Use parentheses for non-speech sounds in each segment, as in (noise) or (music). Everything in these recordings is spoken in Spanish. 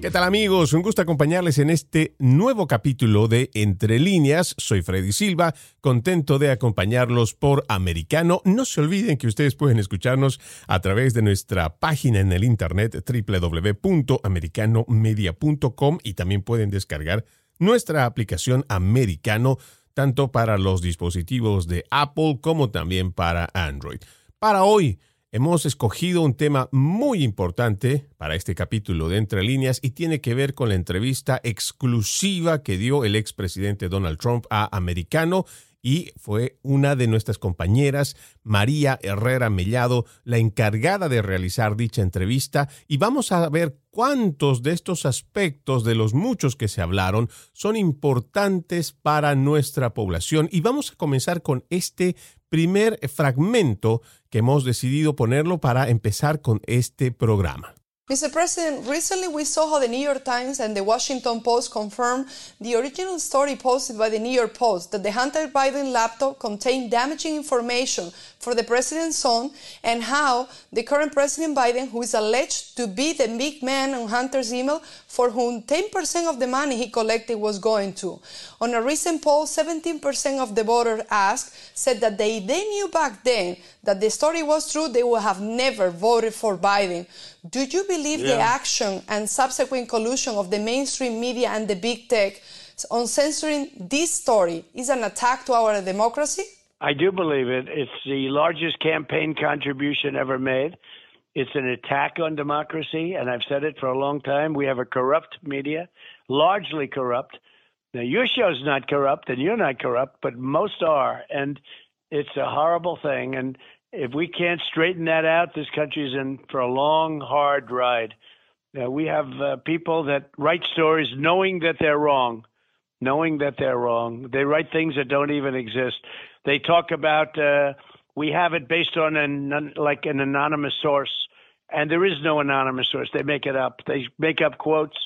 ¿Qué tal amigos? Un gusto acompañarles en este nuevo capítulo de Entre líneas. Soy Freddy Silva, contento de acompañarlos por Americano. No se olviden que ustedes pueden escucharnos a través de nuestra página en el internet www.americanomedia.com y también pueden descargar nuestra aplicación Americano tanto para los dispositivos de Apple como también para Android. Para hoy hemos escogido un tema muy importante para este capítulo de Entre líneas y tiene que ver con la entrevista exclusiva que dio el expresidente Donald Trump a Americano y fue una de nuestras compañeras, María Herrera Mellado, la encargada de realizar dicha entrevista y vamos a ver cuántos de estos aspectos de los muchos que se hablaron son importantes para nuestra población y vamos a comenzar con este primer fragmento que hemos decidido ponerlo para empezar con este programa. Mr. President, recently we saw how the New York Times and the Washington Post confirmed the original story posted by the New York Post that the Hunter Biden laptop contained damaging information for the president's son and how the current President Biden, who is alleged to be the big man on Hunter's email, for whom 10% of the money he collected was going to. On a recent poll, 17% of the voters asked said that they, they knew back then that the story was true, they would have never voted for Biden. Do you believe yeah. the action and subsequent collusion of the mainstream media and the big tech on censoring this story is an attack to our democracy? I do believe it. It's the largest campaign contribution ever made. It's an attack on democracy, and I've said it for a long time. We have a corrupt media, largely corrupt. Now, your show's not corrupt, and you're not corrupt, but most are, and it's a horrible thing. And if we can't straighten that out, this country's in for a long, hard ride. Now, we have uh, people that write stories knowing that they're wrong, knowing that they're wrong. They write things that don't even exist. They talk about uh, we have it based on an like an anonymous source, and there is no anonymous source. They make it up. They make up quotes.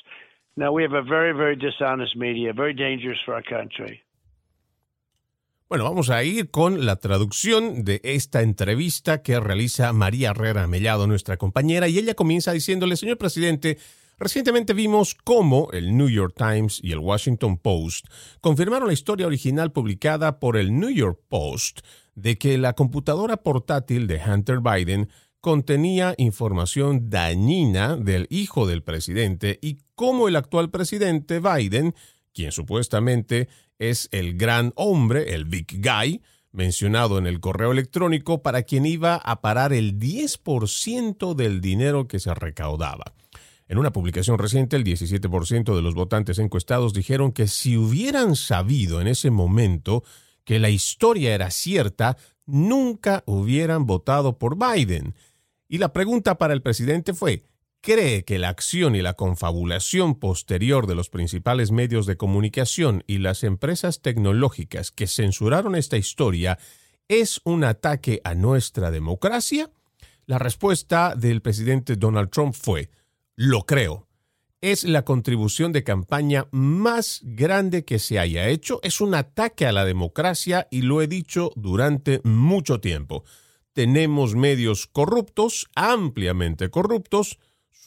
Now we have a very, very dishonest media, very dangerous for our country. Bueno, vamos a ir con la traducción de esta entrevista que realiza María Herrera Mellado, nuestra compañera, y ella comienza diciéndole, señor presidente, Recientemente vimos cómo el New York Times y el Washington Post confirmaron la historia original publicada por el New York Post de que la computadora portátil de Hunter Biden contenía información dañina del hijo del presidente y cómo el actual presidente Biden, quien supuestamente es el gran hombre, el big guy, mencionado en el correo electrónico para quien iba a parar el 10% del dinero que se recaudaba. En una publicación reciente, el 17% de los votantes encuestados dijeron que si hubieran sabido en ese momento que la historia era cierta, nunca hubieran votado por Biden. Y la pregunta para el presidente fue, ¿cree que la acción y la confabulación posterior de los principales medios de comunicación y las empresas tecnológicas que censuraron esta historia es un ataque a nuestra democracia? La respuesta del presidente Donald Trump fue, lo creo. Es la contribución de campaña más grande que se haya hecho. Es un ataque a la democracia y lo he dicho durante mucho tiempo. Tenemos medios corruptos, ampliamente corruptos.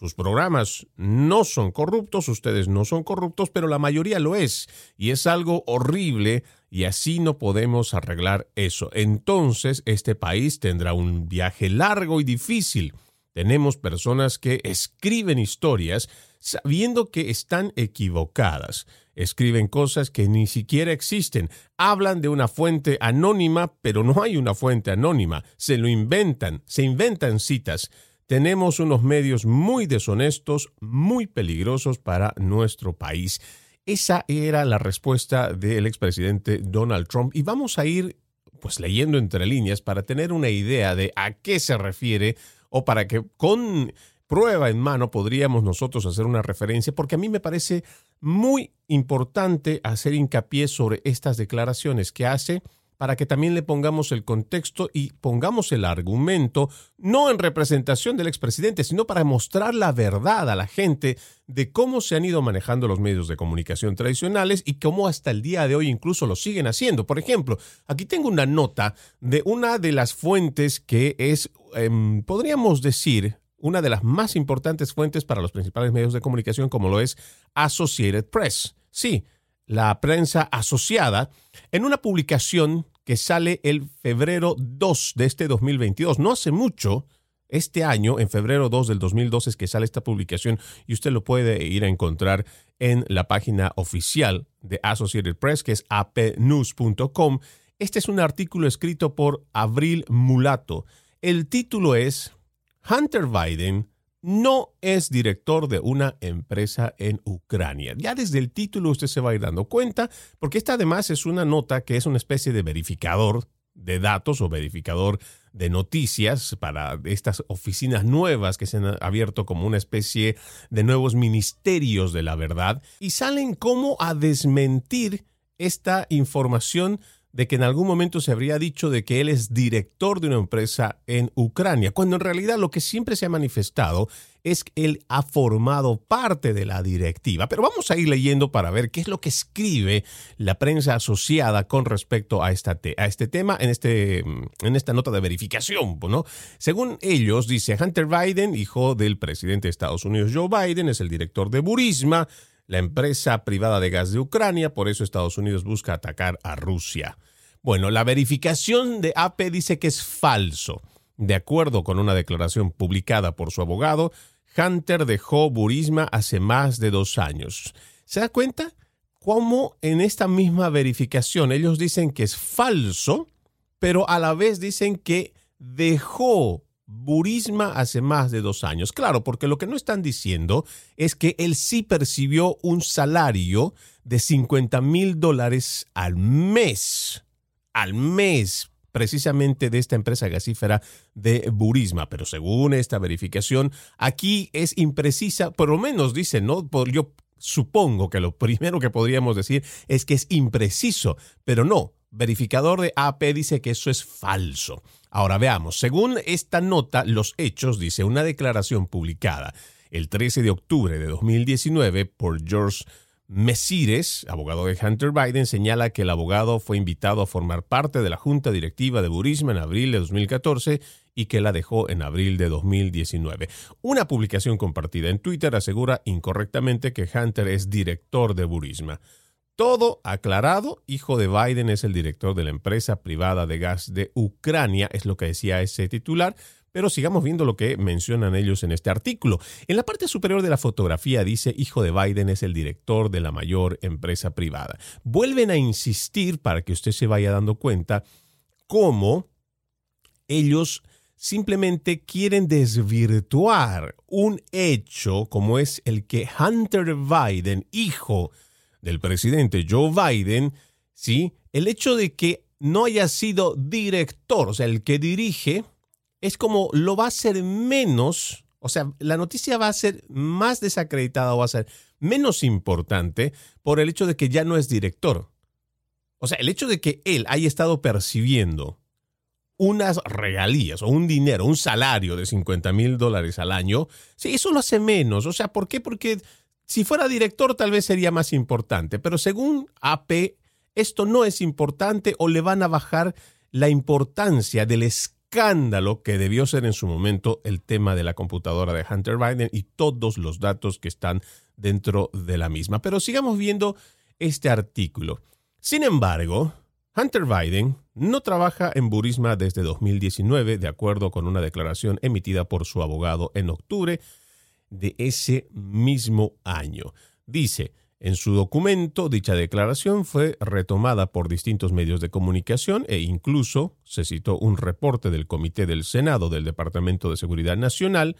Sus programas no son corruptos, ustedes no son corruptos, pero la mayoría lo es. Y es algo horrible y así no podemos arreglar eso. Entonces este país tendrá un viaje largo y difícil tenemos personas que escriben historias sabiendo que están equivocadas. Escriben cosas que ni siquiera existen. Hablan de una fuente anónima, pero no hay una fuente anónima. Se lo inventan, se inventan citas. Tenemos unos medios muy deshonestos, muy peligrosos para nuestro país. Esa era la respuesta del expresidente Donald Trump y vamos a ir pues leyendo entre líneas para tener una idea de a qué se refiere o para que con prueba en mano podríamos nosotros hacer una referencia, porque a mí me parece muy importante hacer hincapié sobre estas declaraciones que hace para que también le pongamos el contexto y pongamos el argumento, no en representación del expresidente, sino para mostrar la verdad a la gente de cómo se han ido manejando los medios de comunicación tradicionales y cómo hasta el día de hoy incluso lo siguen haciendo. Por ejemplo, aquí tengo una nota de una de las fuentes que es, em, podríamos decir, una de las más importantes fuentes para los principales medios de comunicación, como lo es Associated Press. Sí, la prensa asociada, en una publicación que sale el febrero 2 de este 2022. No hace mucho, este año, en febrero 2 del 2012 es que sale esta publicación y usted lo puede ir a encontrar en la página oficial de Associated Press, que es apnews.com. Este es un artículo escrito por Abril Mulato. El título es Hunter Biden no es director de una empresa en Ucrania. Ya desde el título usted se va a ir dando cuenta, porque esta además es una nota que es una especie de verificador de datos o verificador de noticias para estas oficinas nuevas que se han abierto como una especie de nuevos ministerios de la verdad y salen como a desmentir esta información de que en algún momento se habría dicho de que él es director de una empresa en Ucrania, cuando en realidad lo que siempre se ha manifestado es que él ha formado parte de la directiva. Pero vamos a ir leyendo para ver qué es lo que escribe la prensa asociada con respecto a, esta a este tema en, este, en esta nota de verificación. Según ellos, dice Hunter Biden, hijo del presidente de Estados Unidos Joe Biden, es el director de Burisma, la empresa privada de gas de Ucrania, por eso Estados Unidos busca atacar a Rusia. Bueno, la verificación de AP dice que es falso. De acuerdo con una declaración publicada por su abogado, Hunter dejó Burisma hace más de dos años. ¿Se da cuenta? Cómo en esta misma verificación ellos dicen que es falso, pero a la vez dicen que dejó Burisma hace más de dos años. Claro, porque lo que no están diciendo es que él sí percibió un salario de 50 mil dólares al mes. Al mes, precisamente de esta empresa gasífera de Burisma. Pero según esta verificación, aquí es imprecisa, por lo menos dice, ¿no? Yo supongo que lo primero que podríamos decir es que es impreciso, pero no. Verificador de AP dice que eso es falso. Ahora veamos, según esta nota, los hechos, dice una declaración publicada el 13 de octubre de 2019 por George Mesires, abogado de Hunter Biden, señala que el abogado fue invitado a formar parte de la junta directiva de Burisma en abril de 2014 y que la dejó en abril de 2019. Una publicación compartida en Twitter asegura incorrectamente que Hunter es director de Burisma. Todo aclarado, hijo de Biden es el director de la empresa privada de gas de Ucrania, es lo que decía ese titular, pero sigamos viendo lo que mencionan ellos en este artículo. En la parte superior de la fotografía dice, hijo de Biden es el director de la mayor empresa privada. Vuelven a insistir para que usted se vaya dando cuenta cómo ellos simplemente quieren desvirtuar un hecho como es el que Hunter Biden, hijo del presidente Joe Biden, ¿sí? El hecho de que no haya sido director, o sea, el que dirige, es como lo va a ser menos, o sea, la noticia va a ser más desacreditada o va a ser menos importante por el hecho de que ya no es director. O sea, el hecho de que él haya estado percibiendo unas regalías o un dinero, un salario de 50 mil dólares al año, sí, eso lo hace menos. O sea, ¿por qué? Porque si fuera director tal vez sería más importante, pero según AP, esto no es importante o le van a bajar la importancia del escándalo que debió ser en su momento el tema de la computadora de Hunter Biden y todos los datos que están dentro de la misma. Pero sigamos viendo este artículo. Sin embargo, Hunter Biden no trabaja en Burisma desde 2019, de acuerdo con una declaración emitida por su abogado en octubre de ese mismo año. Dice, En su documento, dicha declaración fue retomada por distintos medios de comunicación e incluso se citó un reporte del Comité del Senado del Departamento de Seguridad Nacional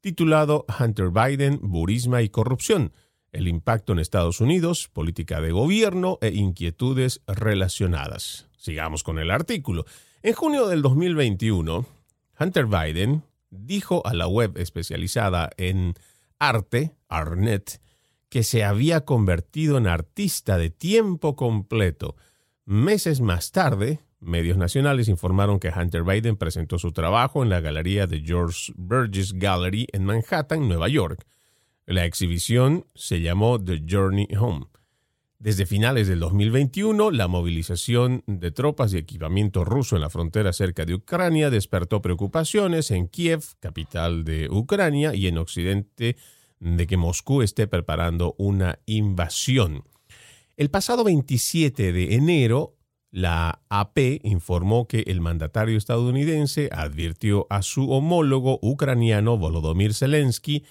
titulado Hunter Biden, Burisma y Corrupción, el impacto en Estados Unidos, política de gobierno e inquietudes relacionadas. Sigamos con el artículo. En junio del 2021, Hunter Biden dijo a la web especializada en arte, Arnet, que se había convertido en artista de tiempo completo. Meses más tarde, medios nacionales informaron que Hunter Biden presentó su trabajo en la galería de George Burgess Gallery en Manhattan, Nueva York. La exhibición se llamó The Journey Home. Desde finales del 2021, la movilización de tropas y equipamiento ruso en la frontera cerca de Ucrania despertó preocupaciones en Kiev, capital de Ucrania, y en Occidente de que Moscú esté preparando una invasión. El pasado 27 de enero, la AP informó que el mandatario estadounidense advirtió a su homólogo ucraniano Volodymyr Zelensky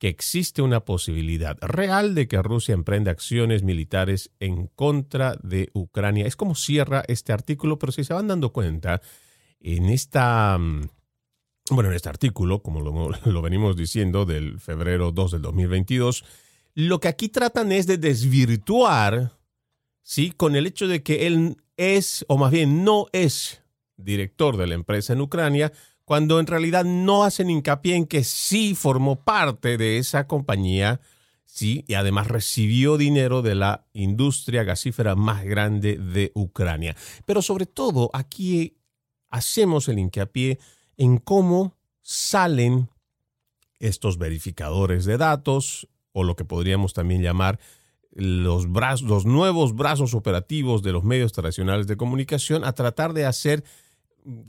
que existe una posibilidad real de que Rusia emprenda acciones militares en contra de Ucrania. Es como cierra este artículo, pero si se van dando cuenta, en esta mm, bueno, en este artículo, como lo, (laughs) venimos diciendo, del febrero 2 del 2022, lo que aquí tratan es de desvirtuar, ¿sí? Con el hecho de que él es, o más bien no es director de la empresa en Ucrania, cuando en realidad no hacen hincapié en que sí formó parte de esa compañía, sí, y además recibió dinero de la industria gasífera más grande de Ucrania. Pero sobre todo, aquí hacemos el hincapié en cómo salen estos verificadores de datos o lo que podríamos también llamar los, los nuevos brazos operativos de los medios tradicionales de comunicación a tratar de hacer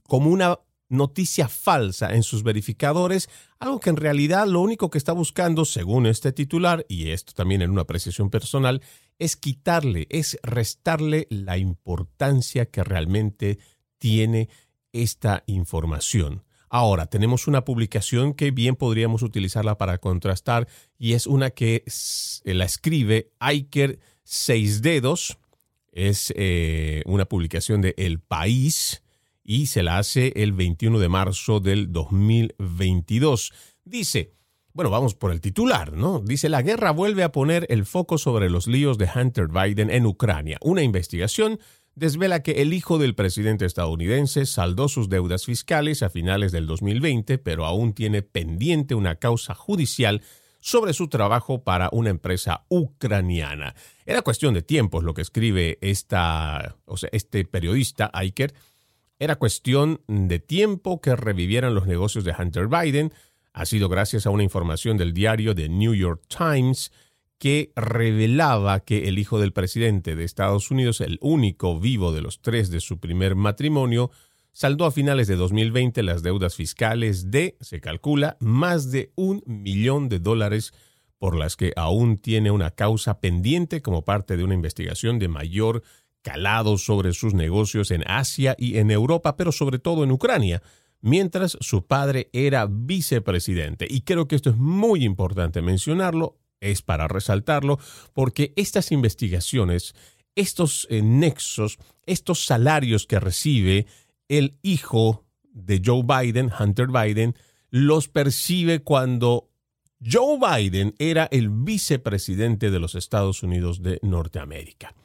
como una noticia falsa en sus verificadores, algo que en realidad lo único que está buscando, según este titular, y esto también en una apreciación personal, es quitarle, es restarle la importancia que realmente tiene esta información. Ahora, tenemos una publicación que bien podríamos utilizarla para contrastar y es una que la escribe Iker Seis Dedos. Es eh, una publicación de El País y se la hace el 21 de marzo del 2022. Dice, bueno, vamos por el titular, ¿no? Dice, la guerra vuelve a poner el foco sobre los líos de Hunter Biden en Ucrania. Una investigación desvela que el hijo del presidente estadounidense saldó sus deudas fiscales a finales del 2020, pero aún tiene pendiente una causa judicial sobre su trabajo para una empresa ucraniana. Era cuestión de tiempo, lo que escribe esta, o sea, este periodista, Iker. Era cuestión de tiempo que revivieran los negocios de Hunter Biden. Ha sido gracias a una información del diario The New York Times que revelaba que el hijo del presidente de Estados Unidos, el único vivo de los tres de su primer matrimonio, saldó a finales de 2020 las deudas fiscales de, se calcula, más de un millón de dólares por las que aún tiene una causa pendiente como parte de una investigación de mayor calado sobre sus negocios en Asia y en Europa, pero sobre todo en Ucrania, mientras su padre era vicepresidente. Y creo que esto es muy importante mencionarlo es para resaltarlo porque estas investigaciones, estos eh, nexos, estos salarios que recibe el hijo de Joe Biden, Hunter Biden, los percibe cuando Joe Biden era el vicepresidente de los Estados Unidos de Norteamérica.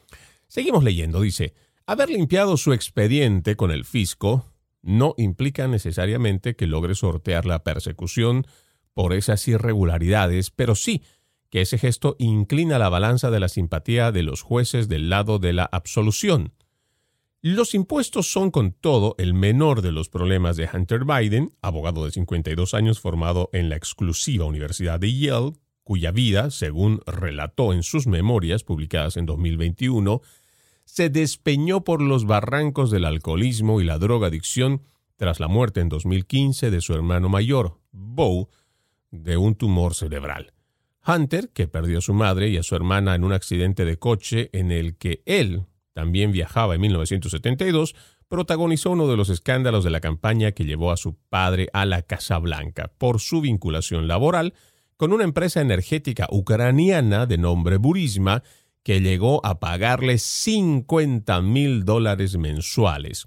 Seguimos leyendo, dice, haber limpiado su expediente con el fisco no implica necesariamente que logre sortear la persecución por esas irregularidades, pero sí que ese gesto inclina la balanza de la simpatía de los jueces del lado de la absolución. Los impuestos son con todo el menor de los problemas de Hunter Biden, abogado de 52 años formado en la exclusiva Universidad de Yale, cuya vida, según relató en sus memorias publicadas en 2021, se despeñó por los barrancos del alcoholismo y la drogadicción tras la muerte en 2015 de su hermano mayor, Bo, de un tumor cerebral. Hunter, que perdió a su madre y a su hermana en un accidente de coche en el que él también viajaba en 1972, protagonizó uno de los escándalos de la campaña que llevó a su padre a la Casa Blanca por su vinculación laboral con una empresa energética ucraniana de nombre Burisma que llegó a pagarle 50 mil dólares mensuales.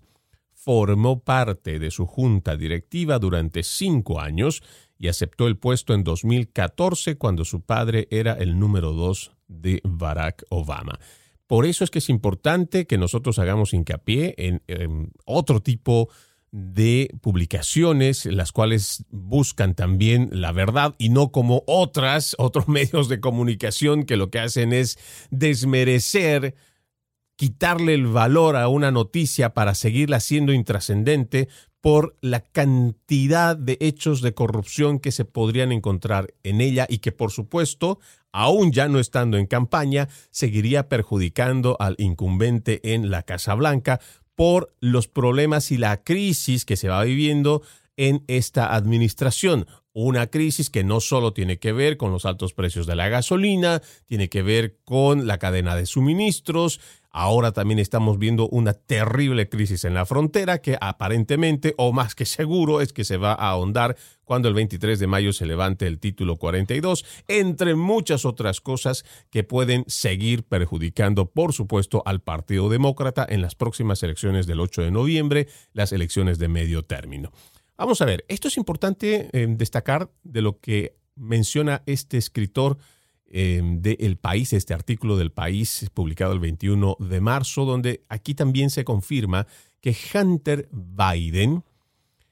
Formó parte de su junta directiva durante cinco años y aceptó el puesto en 2014 cuando su padre era el número dos de Barack Obama. Por eso es que es importante que nosotros hagamos hincapié en, en otro tipo de de publicaciones, las cuales buscan también la verdad y no como otras, (laughs) otros medios de comunicación que lo que hacen es desmerecer, quitarle el valor a una noticia para seguirla siendo intrascendente por la cantidad de hechos de corrupción que se podrían encontrar en ella y que por supuesto, aún ya no estando en campaña, seguiría perjudicando al incumbente en la Casa Blanca por los problemas y la crisis que se va viviendo en esta administración. Una crisis que no solo tiene que ver con los altos precios de la gasolina, tiene que ver con la cadena de suministros, Ahora también estamos viendo una terrible crisis en la frontera que aparentemente, o más que seguro, es que se va a ahondar cuando el 23 de mayo se levante el título 42, entre muchas otras cosas que pueden seguir perjudicando, por supuesto, al Partido Demócrata en las próximas elecciones del 8 de noviembre, las elecciones de medio término. Vamos a ver, esto es importante eh, destacar de lo que menciona este escritor eh, de El País, este artículo del País publicado el 21 de marzo, donde aquí también se confirma que Hunter Biden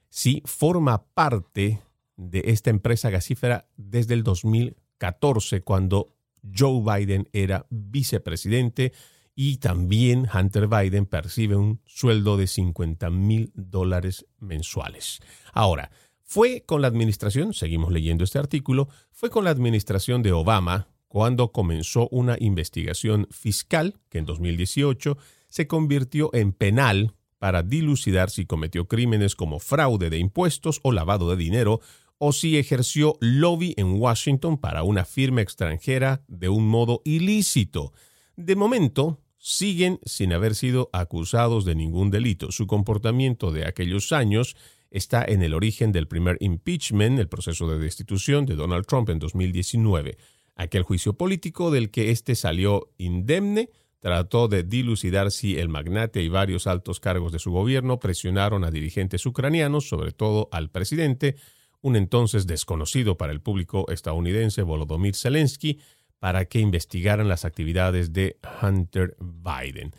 sí forma parte de esta empresa gasífera desde el 2014, cuando Joe Biden era vicepresidente y también Hunter Biden percibe un sueldo de 50 mil dólares mensuales. Ahora, fue con la administración, seguimos leyendo este artículo, fue con la administración de Obama cuando comenzó una investigación fiscal que en 2018 se convirtió en penal para dilucidar si cometió crímenes como fraude de impuestos o lavado de dinero o si ejerció lobby en Washington para una firma extranjera de un modo ilícito. De momento, siguen sin haber sido acusados de ningún delito. Su comportamiento de aquellos años está en el origen del primer impeachment, el proceso de destitución de Donald Trump en 2019. Aquel juicio político del que éste salió indemne trató de dilucidar si el magnate y varios altos cargos de su gobierno presionaron a dirigentes ucranianos, sobre todo al presidente, un entonces desconocido para el público estadounidense Volodymyr Zelensky, para que investigaran las actividades de Hunter Biden.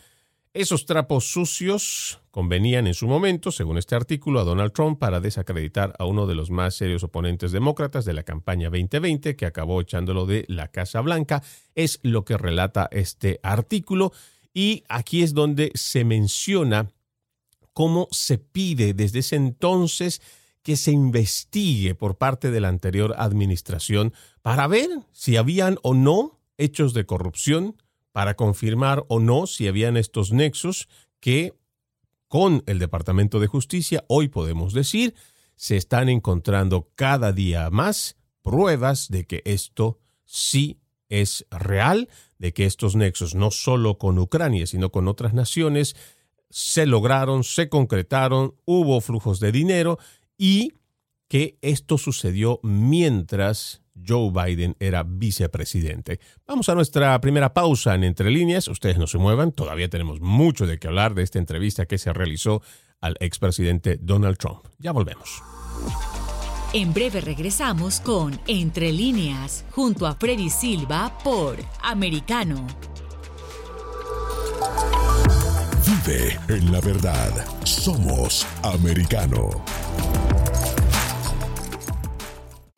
Esos trapos sucios convenían en su momento, según este artículo, a Donald Trump para desacreditar a uno de los más serios oponentes demócratas de la campaña 2020, que acabó echándolo de la Casa Blanca. Es lo que relata este artículo. Y aquí es donde se menciona cómo se pide desde ese entonces que se investigue por parte de la anterior administración para ver si habían o no hechos de corrupción para confirmar o no si habían estos nexos que con el Departamento de Justicia hoy podemos decir se están encontrando cada día más pruebas de que esto sí es real, de que estos nexos no solo con Ucrania, sino con otras naciones, se lograron, se concretaron, hubo flujos de dinero y que esto sucedió mientras Joe Biden era vicepresidente. Vamos a nuestra primera pausa en Entre Líneas. Ustedes no se muevan, todavía tenemos mucho de qué hablar de esta entrevista que se realizó al expresidente Donald Trump. Ya volvemos. En breve regresamos con Entre Líneas, junto a Freddy Silva por Americano. Vive en la verdad. Somos Americano.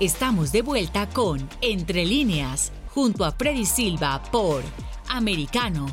Estamos de vuelta con Entre líneas, junto a Freddy Silva por Americano.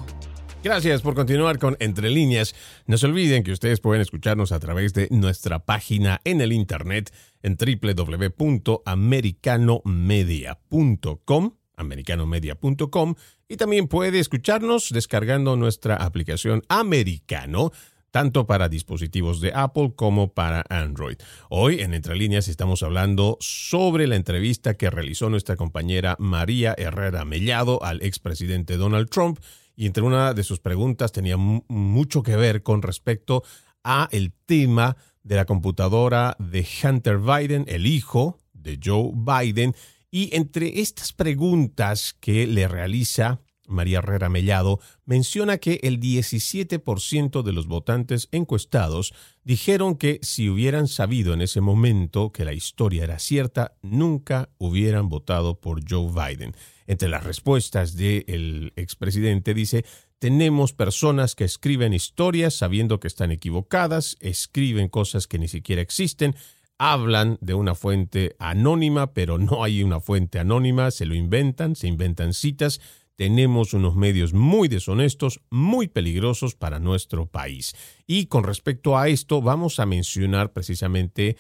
Gracias por continuar con Entre líneas. No se olviden que ustedes pueden escucharnos a través de nuestra página en el internet en www.americanomedia.com americanomedia.com y también puede escucharnos descargando nuestra aplicación Americano tanto para dispositivos de Apple como para Android. Hoy en Entre Líneas estamos hablando sobre la entrevista que realizó nuestra compañera María Herrera Mellado al expresidente Donald Trump y entre una de sus preguntas tenía mucho que ver con respecto a el tema de la computadora de Hunter Biden, el hijo de Joe Biden, y entre estas preguntas que le realiza María Herrera Mellado, menciona que el 17% de los votantes encuestados dijeron que si hubieran sabido en ese momento que la historia era cierta, nunca hubieran votado por Joe Biden. Entre las respuestas del expresidente dice, tenemos personas que escriben historias sabiendo que están equivocadas, escriben cosas que ni siquiera existen, hablan de una fuente anónima, pero no hay una fuente anónima, se lo inventan, se inventan citas, tenemos unos medios muy deshonestos, muy peligrosos para nuestro país. Y con respecto a esto, vamos a mencionar precisamente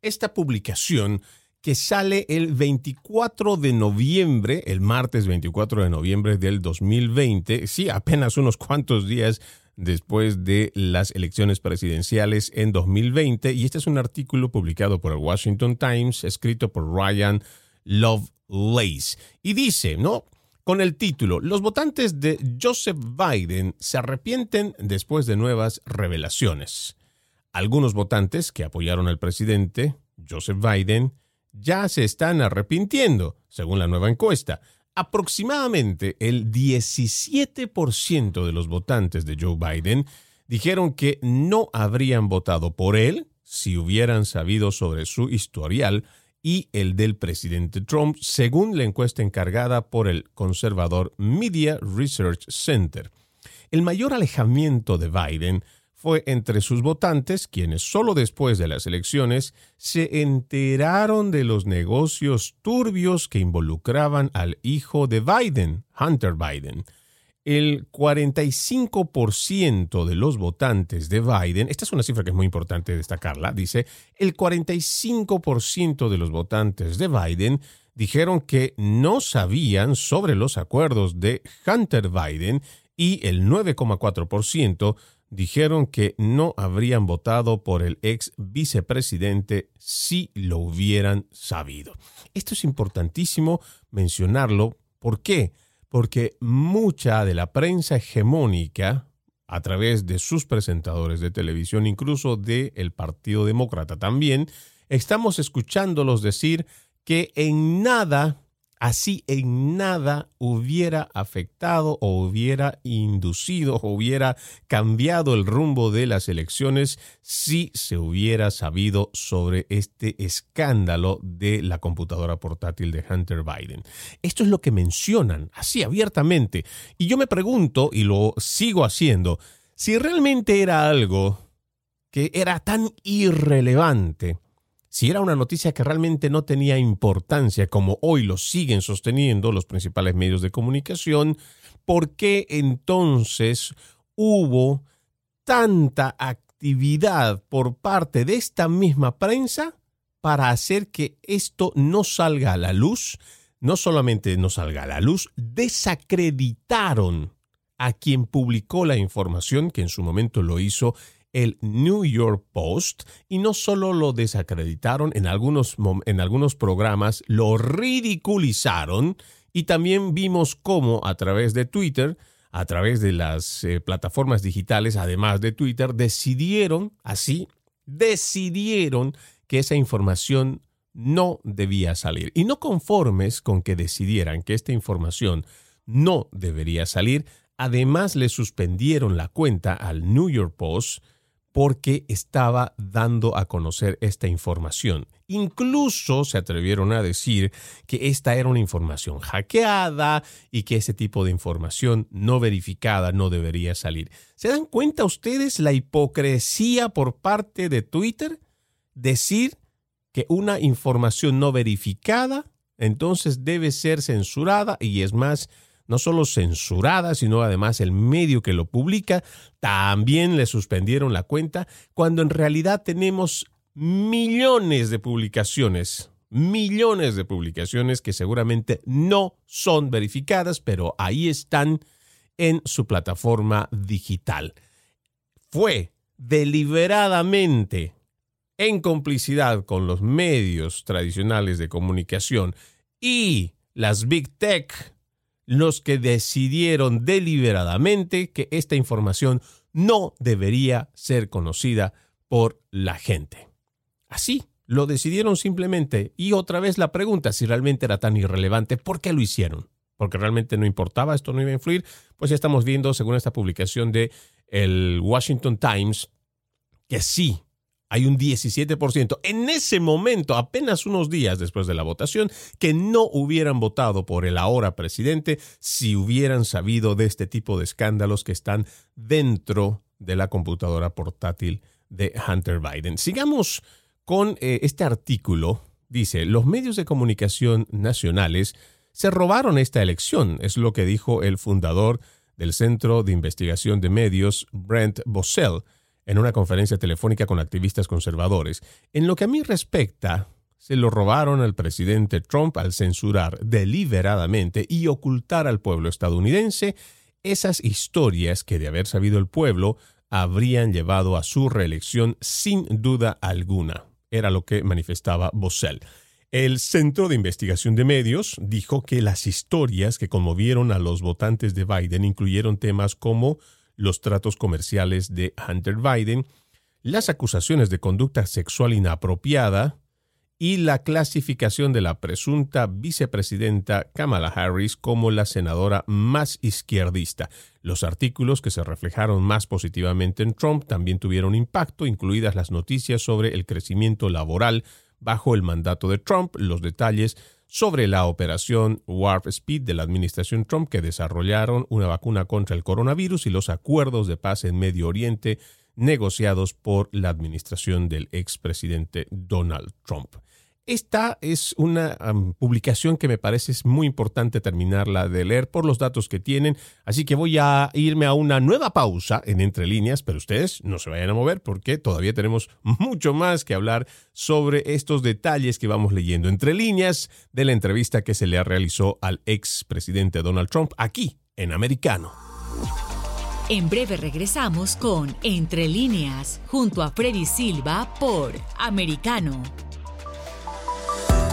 esta publicación que sale el 24 de noviembre, el martes 24 de noviembre del 2020, sí, apenas unos cuantos días después de las elecciones presidenciales en 2020, y este es un artículo publicado por el Washington Times, escrito por Ryan Lovelace, y dice, ¿no? Con el título Los votantes de Joseph Biden se arrepienten después de nuevas revelaciones. Algunos votantes que apoyaron al presidente, Joseph Biden, ya se están arrepintiendo, según la nueva encuesta. Aproximadamente el 17% de los votantes de Joe Biden dijeron que no habrían votado por él si hubieran sabido sobre su historial y el del presidente Trump, según la encuesta encargada por el conservador Media Research Center. El mayor alejamiento de Biden fue entre sus votantes, quienes solo después de las elecciones se enteraron de los negocios turbios que involucraban al hijo de Biden, Hunter Biden el 45% de los votantes de Biden, esta es una cifra que es muy importante destacarla, dice, el 45% de los votantes de Biden dijeron que no sabían sobre los acuerdos de Hunter Biden y el 9,4% dijeron que no habrían votado por el ex vicepresidente si lo hubieran sabido. Esto es importantísimo mencionarlo. ¿Por qué? Porque mucha de la prensa hegemónica, a través de sus presentadores de televisión, incluso del el Partido Demócrata también, estamos escuchándolos decir que en nada así en nada hubiera afectado o hubiera inducido o hubiera cambiado el rumbo de las elecciones si se hubiera sabido sobre este escándalo de la computadora portátil de Hunter Biden. Esto es lo que mencionan así abiertamente y yo me pregunto y lo sigo haciendo si realmente era algo que era tan irrelevante si era una noticia que realmente no tenía importancia, como hoy lo siguen sosteniendo los principales medios de comunicación, ¿por qué entonces hubo tanta actividad por parte de esta misma prensa para hacer que esto no salga a la luz, no solamente no salga a la luz, desacreditaron a quien publicó la información, que en su momento lo hizo el New York Post, y no solo lo desacreditaron en algunos, en algunos programas, lo ridiculizaron, y también vimos cómo a través de Twitter, a través de las eh, plataformas digitales, además de Twitter, decidieron, así, decidieron que esa información no debía salir. Y no conformes con que decidieran que esta información no debería salir, además le suspendieron la cuenta al New York Post porque estaba dando a conocer esta información. Incluso se atrevieron a decir que esta era una información hackeada y que ese tipo de información no verificada no debería salir. ¿Se dan cuenta ustedes la hipocresía por parte de Twitter? decir que una información no verificada entonces debe ser censurada y es más, no solo censurada, sino además el medio que lo publica también le suspendieron la cuenta cuando en realidad tenemos millones de publicaciones, millones de publicaciones que seguramente no son verificadas, pero ahí están en su plataforma digital. Fue deliberadamente en complicidad con los medios tradicionales de comunicación y las Big Tech, los que decidieron deliberadamente que esta información no debería ser conocida por la gente. Así, lo decidieron simplemente. Y otra vez la pregunta, si realmente era tan irrelevante, ¿por qué lo hicieron? Porque realmente no importaba, esto no iba a influir. Pues ya estamos viendo, según esta publicación de el Washington Times, que sí, hay un 17%. En ese momento, apenas unos días después de la votación, que no hubieran votado por el ahora presidente si hubieran sabido de este tipo de escándalos que están dentro de la computadora portátil de Hunter Biden. Sigamos con eh, este artículo. Dice, los medios de comunicación nacionales se robaron esta elección, es lo que dijo el fundador del Centro de Investigación de Medios, Brent Bossell en una conferencia telefónica con activistas conservadores. En lo que a mí respecta, se lo robaron al presidente Trump al censurar deliberadamente y ocultar al pueblo estadounidense esas historias que de haber sabido el pueblo habrían llevado a su reelección sin duda alguna. Era lo que manifestaba Bossell. El Centro de Investigación de Medios dijo que las historias que conmovieron a los votantes de Biden incluyeron temas como los tratos comerciales de Hunter Biden, las acusaciones de conducta sexual inapropiada y la clasificación de la presunta vicepresidenta Kamala Harris como la senadora más izquierdista. Los artículos que se reflejaron más positivamente en Trump también tuvieron impacto, incluidas las noticias sobre el crecimiento laboral bajo el mandato de Trump, los detalles sobre la operación Warp Speed de la administración Trump que desarrollaron una vacuna contra el coronavirus y los acuerdos de paz en Medio Oriente negociados por la administración del expresidente Donald Trump. Esta es una publicación que me parece es muy importante terminarla de leer por los datos que tienen, así que voy a irme a una nueva pausa en Entre Líneas, pero ustedes no se vayan a mover porque todavía tenemos mucho más que hablar sobre estos detalles que vamos leyendo entre líneas de la entrevista que se le realizó al expresidente Donald Trump aquí en Americano. En breve regresamos con Entre líneas junto a Freddy Silva por Americano.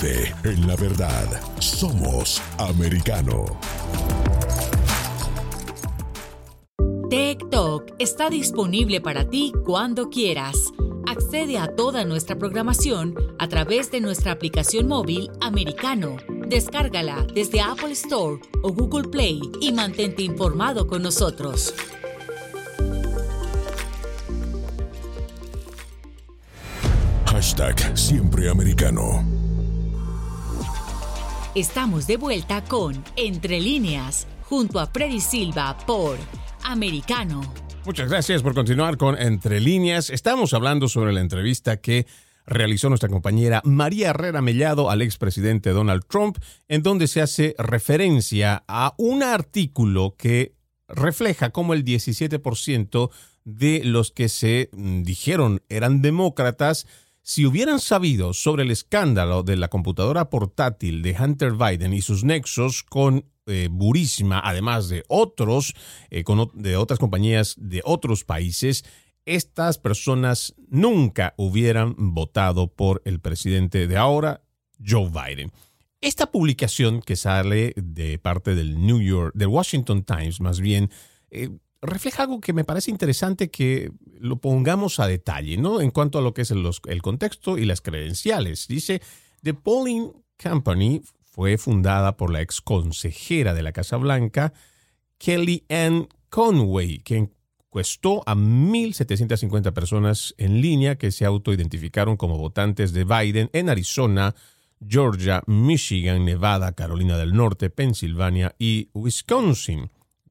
Vive en la verdad. Somos americano. TikTok está disponible para ti cuando quieras. Accede a toda nuestra programación a través de nuestra aplicación móvil americano. Descárgala desde Apple Store o Google Play y mantente informado con nosotros. Hashtag Siempre Americano. Estamos de vuelta con Entre líneas, junto a Freddy Silva por Americano. Muchas gracias por continuar con Entre líneas. Estamos hablando sobre la entrevista que realizó nuestra compañera María Herrera Mellado al expresidente Donald Trump, en donde se hace referencia a un artículo que refleja cómo el 17% de los que se mm, dijeron eran demócratas si hubieran sabido sobre el escándalo de la computadora portátil de Hunter Biden y sus nexos con eh, Burisma, además de otros, eh, de otras compañías de otros países, estas personas nunca hubieran votado por el presidente de ahora, Joe Biden. Esta publicación que sale de parte del New York, del Washington Times, más bien, eh, refleja algo que me parece interesante que lo pongamos a detalle, ¿no? En cuanto a lo que es el, contexto y las credenciales. Dice, The Polling Company fue fundada por la ex consejera de la Casa Blanca, Kelly Ann Conway, que encuestó a 1.750 personas en línea que se autoidentificaron como votantes de Biden en Arizona, Georgia, Michigan, Nevada, Carolina del Norte, Pensilvania y Wisconsin.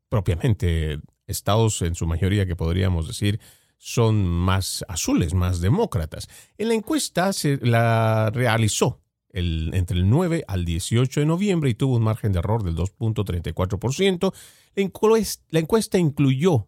Propiamente estados en su mayoría que podríamos decir son más azules, más demócratas. En la encuesta se la realizó el, entre el 9 al 18 de noviembre y tuvo un margen de error del 2.34%. La encuesta incluyó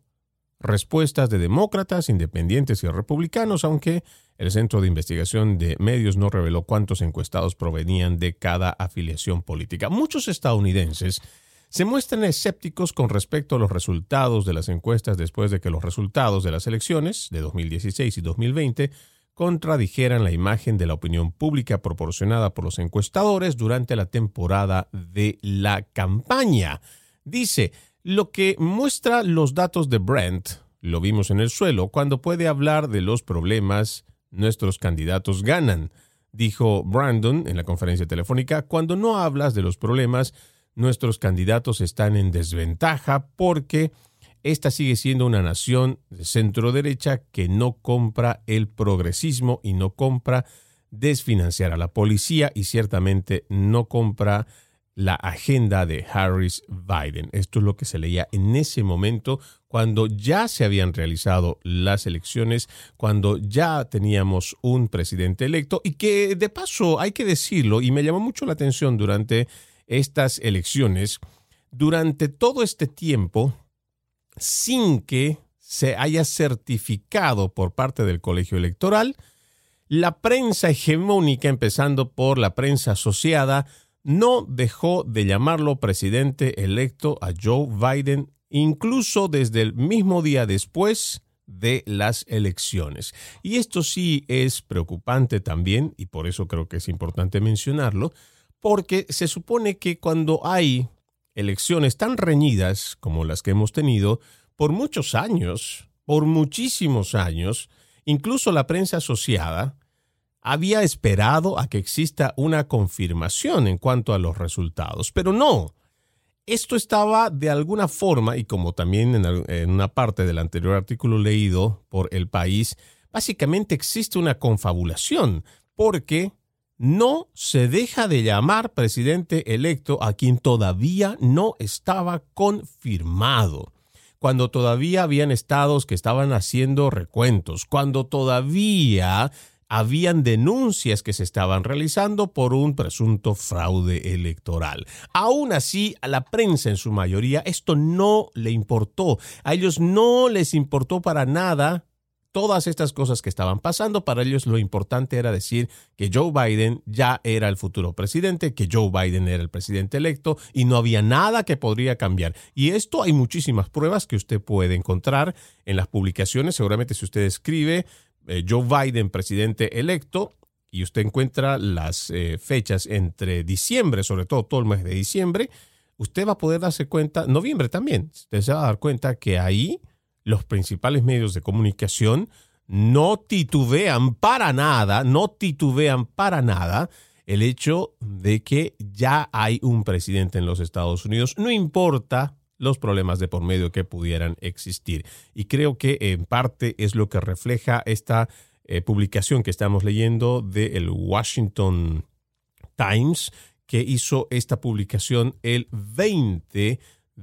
respuestas de demócratas, independientes y republicanos, aunque el Centro de Investigación de Medios no reveló cuántos encuestados provenían de cada afiliación política. Muchos estadounidenses se muestran escépticos con respecto a los resultados de las encuestas después de que los resultados de las elecciones de 2016 y 2020 contradijeran la imagen de la opinión pública proporcionada por los encuestadores durante la temporada de la campaña. Dice, lo que muestra los datos de Brent, lo vimos en el suelo, cuando puede hablar de los problemas, nuestros candidatos ganan. Dijo Brandon en la conferencia telefónica, cuando no hablas de los problemas, nuestros candidatos están en desventaja porque esta sigue siendo una nación de centro derecha que no compra el progresismo y no compra desfinanciar a la policía y ciertamente no compra la agenda de Harris Biden. Esto es lo que se leía en ese momento cuando ya se habían realizado las elecciones, cuando ya teníamos un presidente electo y que de paso hay que decirlo y me llamó mucho la atención durante estas elecciones durante todo este tiempo sin que se haya certificado por parte del colegio electoral, la prensa hegemónica, empezando por la prensa asociada, no dejó de llamarlo presidente electo a Joe Biden, incluso desde el mismo día después de las elecciones. Y esto sí es preocupante también, y por eso creo que es importante mencionarlo, porque se supone que cuando hay elecciones tan reñidas como las que hemos tenido, por muchos años, por muchísimos años, incluso la prensa asociada había esperado a que exista una confirmación en cuanto a los resultados, pero no. Esto estaba de alguna forma, y como también en, una parte del anterior artículo leído por El País, básicamente existe una confabulación, porque no se deja de llamar presidente electo a quien todavía no estaba confirmado, cuando todavía habían estados que estaban haciendo recuentos, cuando todavía habían denuncias que se estaban realizando por un presunto fraude electoral. Aún así, a la prensa en su mayoría esto no le importó. A ellos no les importó para nada todas estas cosas que estaban pasando. Para ellos lo importante era decir que Joe Biden ya era el futuro presidente, que Joe Biden era el presidente electo y no había nada que podría cambiar. Y esto hay muchísimas pruebas que usted puede encontrar en las publicaciones. Seguramente si usted escribe eh, Joe Biden, presidente electo, y usted encuentra las eh, fechas entre diciembre, sobre todo todo el mes de diciembre, usted va a poder darse cuenta, noviembre también, usted se va a dar cuenta que ahí los principales medios de comunicación no titubean para nada, no titubean para nada el hecho de que ya hay un presidente en los Estados Unidos, no importa los problemas de por medio que pudieran existir. Y creo que en parte es lo que refleja esta eh, publicación que estamos leyendo del Washington Times, que hizo esta publicación el 20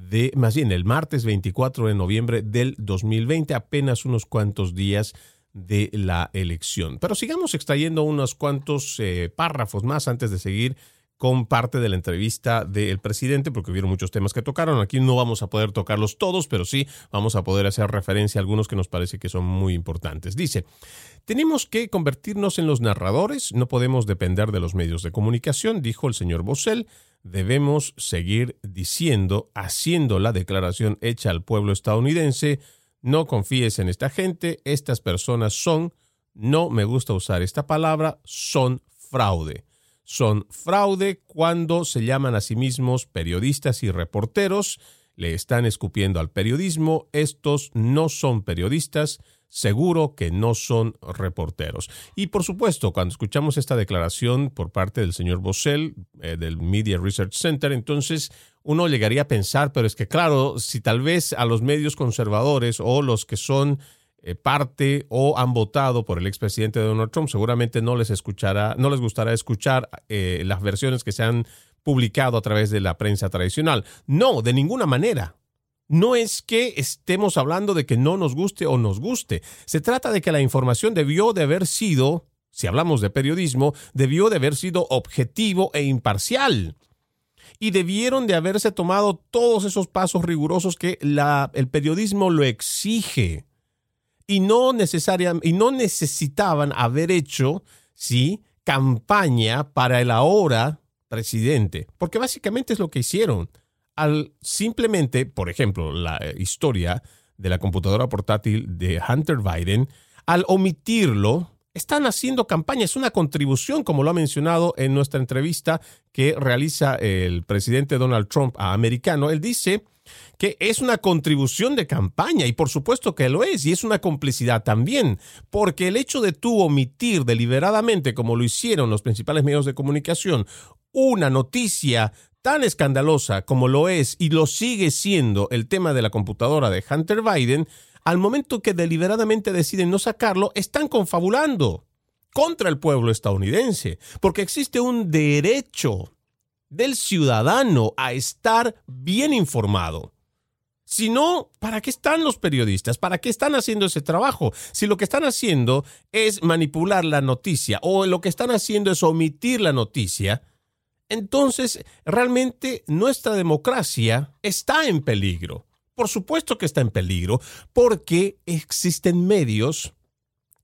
de, más bien el martes 24 de noviembre del 2020, apenas unos cuantos días de la elección. Pero sigamos extrayendo unos cuantos eh, párrafos más antes de seguir con parte de la entrevista del presidente, porque hubieron muchos temas que tocaron. Aquí no vamos a poder tocarlos todos, pero sí vamos a poder hacer referencia a algunos que nos parece que son muy importantes. Dice, tenemos que convertirnos en los narradores, no podemos depender de los medios de comunicación, dijo el señor Bossell. Debemos seguir diciendo, haciendo la declaración hecha al pueblo estadounidense, no confíes en esta gente, estas personas son, no me gusta usar esta palabra, son fraude son fraude cuando se llaman a sí mismos periodistas y reporteros, le están escupiendo al periodismo, estos no son periodistas, seguro que no son reporteros. Y por supuesto, cuando escuchamos esta declaración por parte del señor Bossell eh, del Media Research Center, entonces uno llegaría a pensar, pero es que claro, si tal vez a los medios conservadores o los que son parte o han votado por el expresidente Donald Trump, seguramente no les escuchará, no les gustará escuchar eh, las versiones que se han publicado a través de la prensa tradicional. No, de ninguna manera. No es que estemos hablando de que no nos guste o nos guste. Se trata de que la información debió de haber sido, si hablamos de periodismo, debió de haber sido objetivo e imparcial. Y debieron de haberse tomado todos esos pasos rigurosos que la, el periodismo lo exige y no, necesariamente, y no necesitaban haber hecho ¿sí? campaña para el ahora presidente, porque básicamente es lo que hicieron. Al simplemente, por ejemplo, la historia de la computadora portátil de Hunter Biden, al omitirlo, están haciendo campaña, es una contribución, como lo ha mencionado en nuestra entrevista que realiza el presidente Donald Trump a Americano. Él dice que es una contribución de campaña y por supuesto que lo es y es una complicidad también, porque el hecho de tú omitir deliberadamente, como lo hicieron los principales medios de comunicación, una noticia tan escandalosa como lo es y lo sigue siendo el tema de la computadora de Hunter Biden, al momento que deliberadamente deciden no sacarlo, están confabulando contra el pueblo estadounidense, porque existe un derecho del ciudadano a estar bien informado. Si no, ¿para qué están los periodistas? ¿Para qué están haciendo ese trabajo? Si lo que están haciendo es manipular la noticia o lo que están haciendo es omitir la noticia, entonces realmente nuestra democracia está en peligro. Por supuesto que está en peligro porque existen medios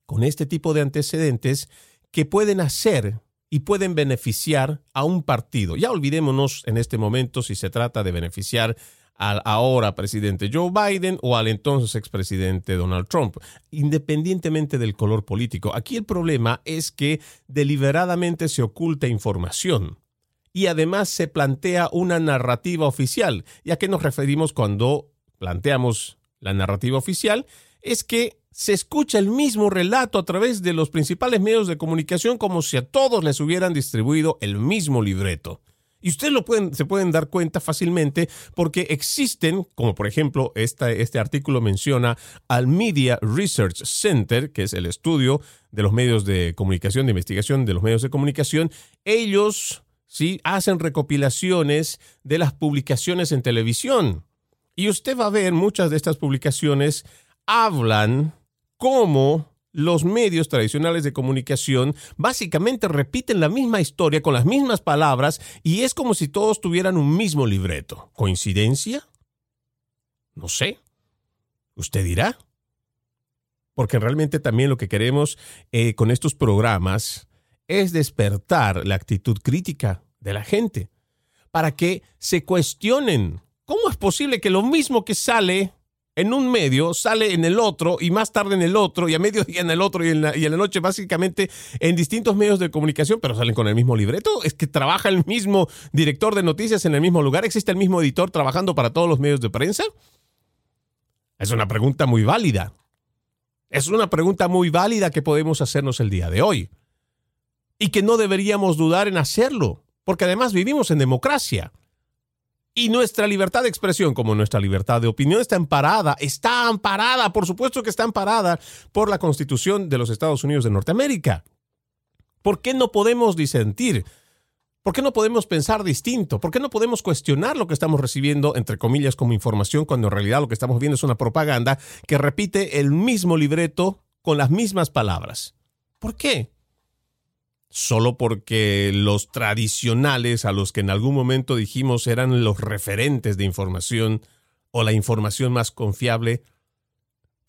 con este tipo de antecedentes que pueden hacer y pueden beneficiar a un partido. Ya olvidémonos en este momento si se trata de beneficiar al ahora presidente Joe Biden o al entonces expresidente Donald Trump, independientemente del color político. Aquí el problema es que deliberadamente se oculta información y además se plantea una narrativa oficial. ¿Y a qué nos referimos cuando planteamos la narrativa oficial? Es que se escucha el mismo relato a través de los principales medios de comunicación como si a todos les hubieran distribuido el mismo libreto. Y ustedes lo pueden, se pueden dar cuenta fácilmente porque existen, como por ejemplo este artículo menciona al Media Research Center, que es el estudio de los medios de comunicación, de investigación de los medios de comunicación. Ellos ¿sí? hacen recopilaciones de las publicaciones en televisión. Y usted va a ver muchas de estas publicaciones hablan cómo los medios tradicionales de comunicación básicamente repiten la misma historia con las mismas palabras y es como si todos tuvieran un mismo libreto. ¿Coincidencia? No sé. ¿Usted dirá? Porque realmente también lo que queremos eh, con estos programas es despertar la actitud crítica de la gente para que se cuestionen cómo es posible que lo mismo que sale en un medio, sale en el otro y más tarde en el otro y a mediodía en el otro y en, la, y en la noche básicamente en distintos medios de comunicación, pero salen con el mismo libreto. Es que trabaja el mismo director de noticias en el mismo lugar, existe el mismo editor trabajando para todos los medios de prensa. Es una pregunta muy válida. Es una pregunta muy válida que podemos hacernos el día de hoy. Y que no deberíamos dudar en hacerlo, porque además vivimos en democracia. Y nuestra libertad de expresión, como nuestra libertad de opinión, está amparada, está amparada, por supuesto que está amparada por la Constitución de los Estados Unidos de Norteamérica. ¿Por qué no podemos disentir? ¿Por qué no podemos pensar distinto? ¿Por qué no podemos cuestionar lo que estamos recibiendo, entre comillas, como información, cuando en realidad lo que estamos viendo es una propaganda que repite el mismo libreto con las mismas palabras? ¿Por qué? Solo porque los tradicionales a los que en algún momento dijimos eran los referentes de información o la información más confiable,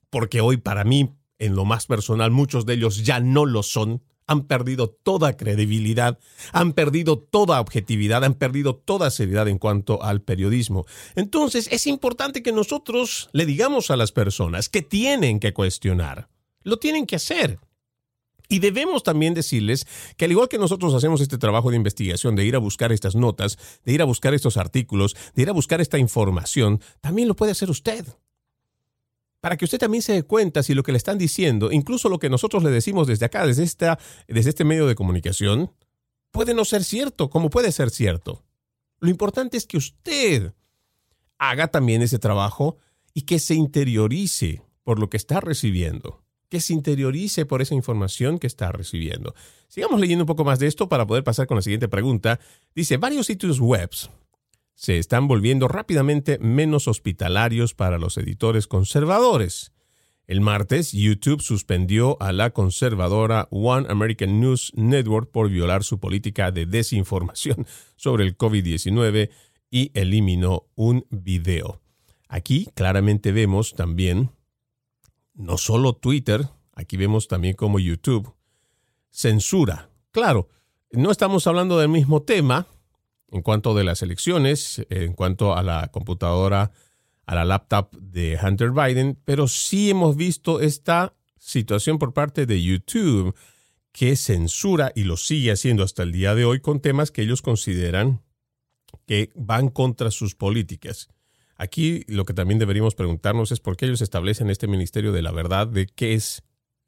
porque hoy para mí, en lo más personal, muchos de ellos ya no lo son, han perdido toda credibilidad, han perdido toda objetividad, han perdido toda seriedad en cuanto al periodismo. Entonces es importante que nosotros le digamos a las personas que tienen que cuestionar, lo tienen que hacer. Y debemos también decirles que al igual que nosotros hacemos este trabajo de investigación, de ir a buscar estas notas, de ir a buscar estos artículos, de ir a buscar esta información, también lo puede hacer usted. Para que usted también se dé cuenta si lo que le están diciendo, incluso lo que nosotros le decimos desde acá, desde, esta, desde este medio de comunicación, puede no ser cierto, como puede ser cierto. Lo importante es que usted haga también ese trabajo y que se interiorice por lo que está recibiendo que se interiorice por esa información que está recibiendo. Sigamos leyendo un poco más de esto para poder pasar con la siguiente pregunta. Dice, varios sitios web se están volviendo rápidamente menos hospitalarios para los editores conservadores. El martes, YouTube suspendió a la conservadora One American News Network por violar su política de desinformación (laughs) sobre el COVID-19 y eliminó un video. Aquí claramente vemos también no solo Twitter, aquí vemos también como YouTube, censura. Claro, no estamos hablando del mismo tema en cuanto de las elecciones, en cuanto a la computadora, a la laptop de Hunter Biden, pero sí hemos visto esta situación por parte de YouTube que censura y lo sigue haciendo hasta el día de hoy con temas que ellos consideran que van contra sus políticas. Aquí lo que también deberíamos preguntarnos es por qué ellos establecen este ministerio de la verdad de qué es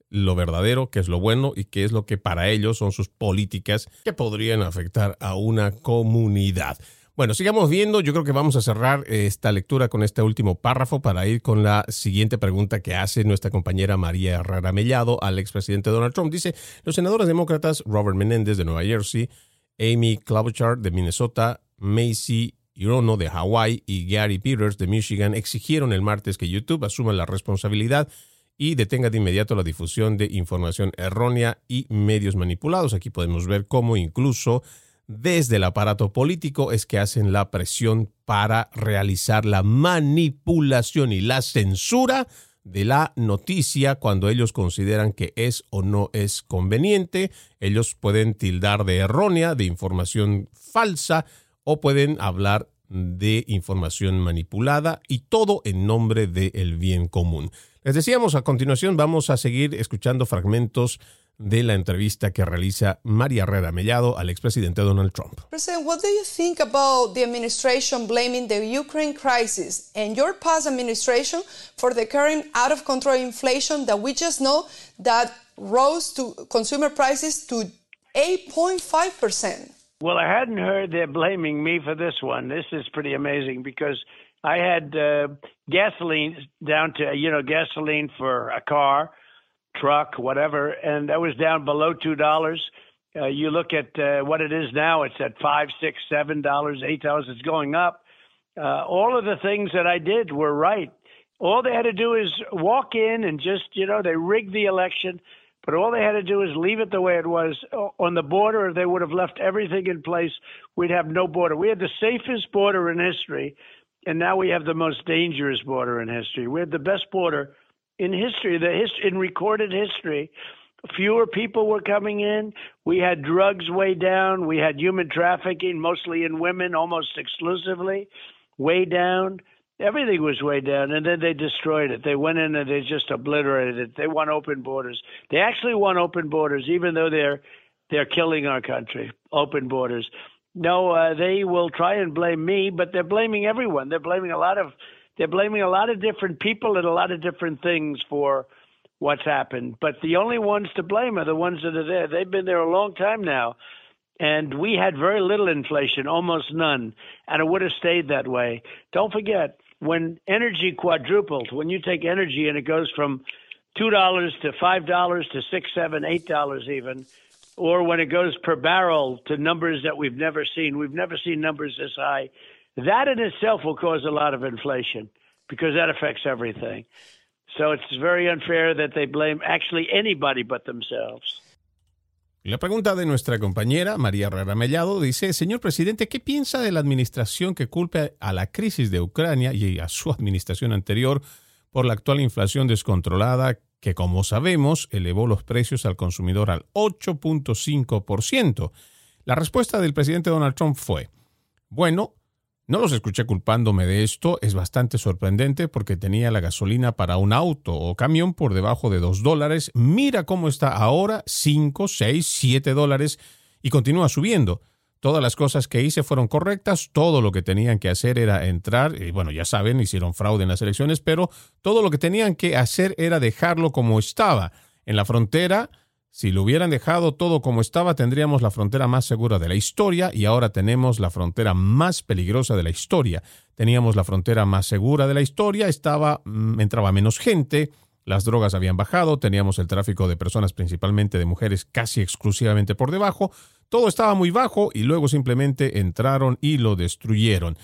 lo verdadero, qué es lo bueno y qué es lo que para ellos son sus políticas que podrían afectar a una comunidad. Bueno, sigamos viendo. Yo creo que vamos a cerrar esta lectura con este último párrafo para ir con la siguiente pregunta que hace nuestra compañera María Herrera Mellado al expresidente Donald Trump. Dice, los senadores demócratas Robert Menéndez de Nueva Jersey, Amy Klobuchar de Minnesota, Macy Hirono de Hawái y Gary Peters de Michigan exigieron el martes que YouTube asuma la responsabilidad y detenga de inmediato la difusión de información errónea y medios manipulados. Aquí podemos ver cómo incluso desde el aparato político es que hacen la presión para realizar la manipulación y la censura de la noticia cuando ellos consideran que es o no es conveniente. Ellos pueden tildar de errónea, de información falsa, o pueden hablar de información manipulada y todo en nombre del bien común. Les decíamos, a continuación vamos a seguir escuchando fragmentos de la entrevista que realiza María Herrera Mellado al expresidente Donald Trump. President, what do you think about the administration blaming the Ukraine crisis and your past administration for the current out of control inflation that we just know that rose to consumer prices to 8.5%? Well, I hadn't heard they're blaming me for this one. This is pretty amazing because I had uh, gasoline down to, you know, gasoline for a car, truck, whatever, and that was down below $2. Uh, you look at uh, what it is now, it's at five, six, seven dollars, eight dollars. It's going up. Uh, all of the things that I did were right. All they had to do is walk in and just, you know, they rigged the election, but all they had to do is leave it the way it was on the border. They would have left everything in place. We'd have no border. We had the safest border in history, and now we have the most dangerous border in history. We had the best border in history, the hist- in recorded history. Fewer people were coming in. We had drugs way down. We had human trafficking, mostly in women, almost exclusively, way down. Everything was way down, and then they destroyed it. They went in and they just obliterated it. They want open borders. They actually want open borders, even though they're they're killing our country. Open borders. No, uh, they will try and blame me, but they're blaming everyone. They're blaming a lot of they're blaming a lot of different people and a lot of different things for what's happened. But the only ones to blame are the ones that are there. They've been there a long time now and we had very little inflation, almost none, and it would have stayed that way. Don't forget, when energy quadrupled, when you take energy and it goes from two dollars to five dollars to six, seven, eight dollars even, or when it goes per barrel to numbers that we've never seen, we've never seen numbers this high. That in itself will cause a lot of inflation because that affects everything. So it's very unfair that they blame actually anybody but themselves. La pregunta de nuestra compañera María Herrera Mellado dice, señor presidente, ¿qué piensa de la administración que culpe a la crisis de Ucrania y a su administración anterior por la actual inflación descontrolada que, como sabemos, elevó los precios al consumidor al 8.5%? La respuesta del presidente Donald Trump fue, bueno, no los escuché culpándome de esto, es bastante sorprendente porque tenía la gasolina para un auto o camión por debajo de 2 dólares, mira cómo está ahora, 5, 6, 7 dólares y continúa subiendo. Todas las cosas que hice fueron correctas, todo lo que tenían que hacer era entrar, y bueno, ya saben, hicieron fraude en las elecciones, pero todo lo que tenían que hacer era dejarlo como estaba. En la frontera, si lo hubieran dejado todo como estaba, tendríamos la frontera más segura de la historia y ahora tenemos la frontera más peligrosa de la historia. Teníamos la frontera más segura de la historia, estaba mm, entraba menos gente, las drogas habían bajado, teníamos el tráfico de personas, principalmente de mujeres, casi exclusivamente por debajo. Todo estaba muy bajo y luego simplemente entraron y lo destruyeron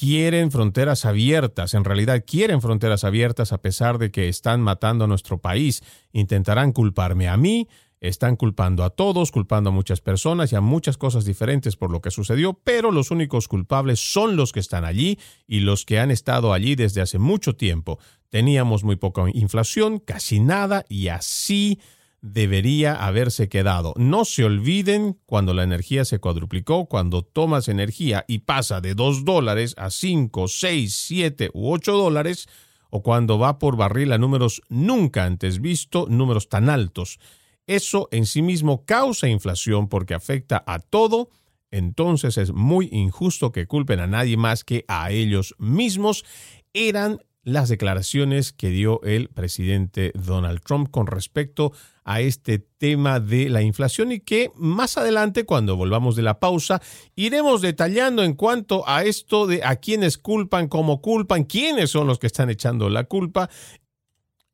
quieren fronteras abiertas, en realidad quieren fronteras abiertas a pesar de que están matando a nuestro país. Intentarán culparme a mí, están culpando a todos, culpando a muchas personas y a muchas cosas diferentes por lo que sucedió, pero los únicos culpables son los que están allí y los que han estado allí desde hace mucho tiempo. Teníamos muy poca inflación, casi nada, y así debería haberse quedado. No se olviden cuando la energía se cuadruplicó, cuando tomas energía y pasa de 2 dólares a 5, 6, 7 u 8 dólares, o cuando va por barril a números nunca antes visto, números tan altos. Eso en sí mismo causa inflación porque afecta a todo, entonces es muy injusto que culpen a nadie más que a ellos mismos. Eran las declaraciones que dio el presidente Donald Trump con respecto a este tema de la inflación y que más adelante, cuando volvamos de la pausa, iremos detallando en cuanto a esto de a quiénes culpan, cómo culpan, quiénes son los que están echando la culpa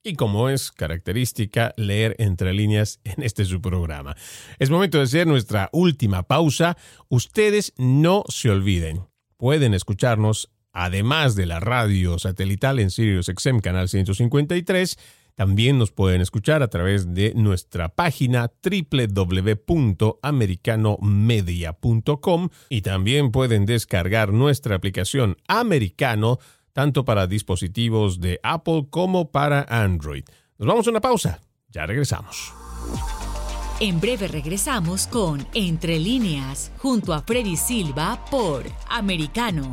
y como es característica leer entre líneas en este su programa. Es momento de hacer nuestra última pausa. Ustedes no se olviden. Pueden escucharnos además de la radio satelital en Sirius XM canal 153, también nos pueden escuchar a través de nuestra página www.americanomedia.com y también pueden descargar nuestra aplicación Americano tanto para dispositivos de Apple como para Android. Nos vamos a una pausa. Ya regresamos. En breve regresamos con Entre líneas, junto a Freddy Silva por Americano.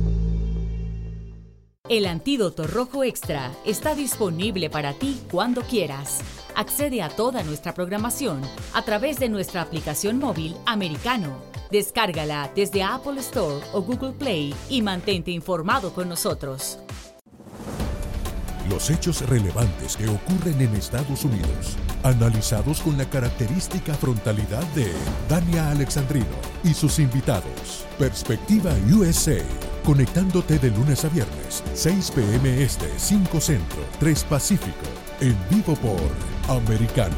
El antídoto rojo extra está disponible para ti cuando quieras. Accede a toda nuestra programación a través de nuestra aplicación móvil americano. Descárgala desde Apple Store o Google Play y mantente informado con nosotros. Los hechos relevantes que ocurren en Estados Unidos, analizados con la característica frontalidad de Dania Alexandrino y sus invitados. Perspectiva USA conectándote de lunes a viernes, 6 p.m. Este, 5 Centro, 3 Pacífico, en vivo por Americano.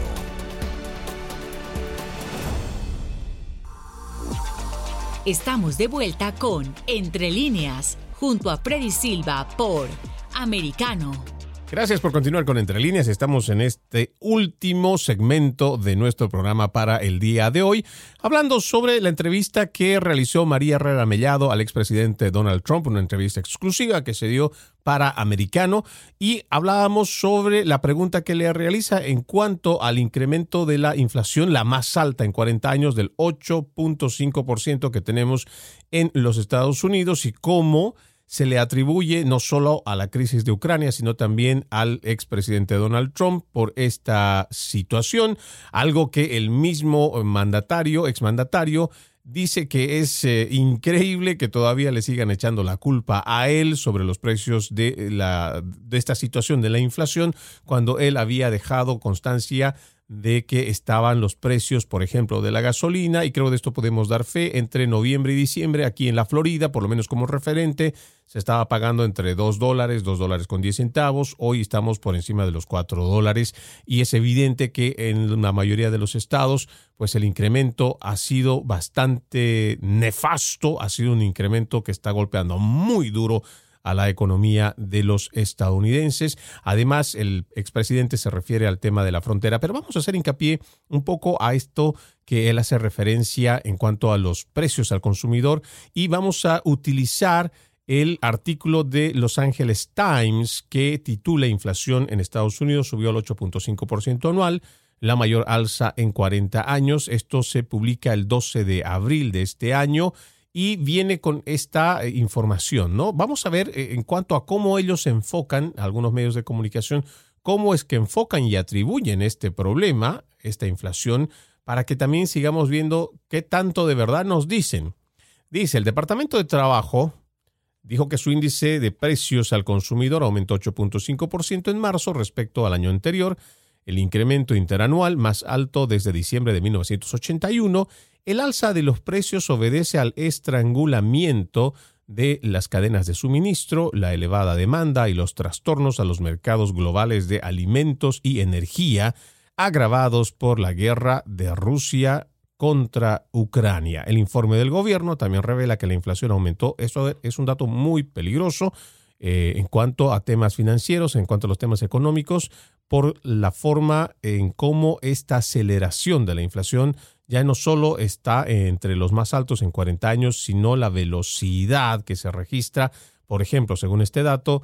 Estamos de vuelta con Entre líneas, junto a Freddy Silva por Americano. Gracias por continuar con Entre Líneas. Estamos en este último segmento de nuestro programa para el día de hoy, hablando sobre la entrevista que realizó María Herrera Mellado al expresidente Donald Trump, una entrevista exclusiva que se dio para Americano, y hablábamos sobre la pregunta que le realiza en cuanto al incremento de la inflación, la más alta en 40 años, del 8.5% que tenemos en los Estados Unidos, y cómo se le atribuye no solo a la crisis de Ucrania, sino también al expresidente Donald Trump por esta situación, algo que el mismo mandatario, exmandatario, dice que es eh, increíble que todavía le sigan echando la culpa a él sobre los precios de, la, de esta situación de la inflación, cuando él había dejado constancia de que estaban los precios, por ejemplo, de la gasolina, y creo de esto podemos dar fe, entre noviembre y diciembre aquí en la Florida, por lo menos como referente, se estaba pagando entre 2 dólares, 2 dólares con 10 centavos, hoy estamos por encima de los 4 dólares, y es evidente que en la mayoría de los estados, pues el incremento ha sido bastante nefasto, ha sido un incremento que está golpeando muy duro a la economía de los estadounidenses. Además, el expresidente se refiere al tema de la frontera, pero vamos a hacer hincapié un poco a esto que él hace referencia en cuanto a los precios al consumidor y vamos a utilizar el artículo de Los Angeles Times que titula Inflación en Estados Unidos subió al 8.5% anual, la mayor alza en 40 años. Esto se publica el 12 de abril de este año y viene con esta eh, información, ¿no? Vamos a ver eh, en cuanto a cómo ellos enfocan, algunos medios de comunicación, cómo es que enfocan y atribuyen este problema, esta inflación, para que también sigamos viendo qué tanto de verdad nos dicen. Dice, el Departamento de Trabajo dijo que su índice de precios al consumidor aumentó 8.5% en marzo respecto al año anterior, el incremento interanual más alto desde diciembre de 1981 el alza de los precios obedece al estrangulamiento de las cadenas de suministro, la elevada demanda y los trastornos a los mercados globales de alimentos y energía agravados por la guerra de Rusia contra Ucrania. El informe del gobierno también revela que la inflación aumentó. Eso es un dato muy peligroso eh, en cuanto a temas financieros, en cuanto a los temas económicos, por la forma en cómo esta aceleración de la inflación ya no solo está entre los más altos en 40 años, sino la velocidad que se registra. Por ejemplo, según este dato,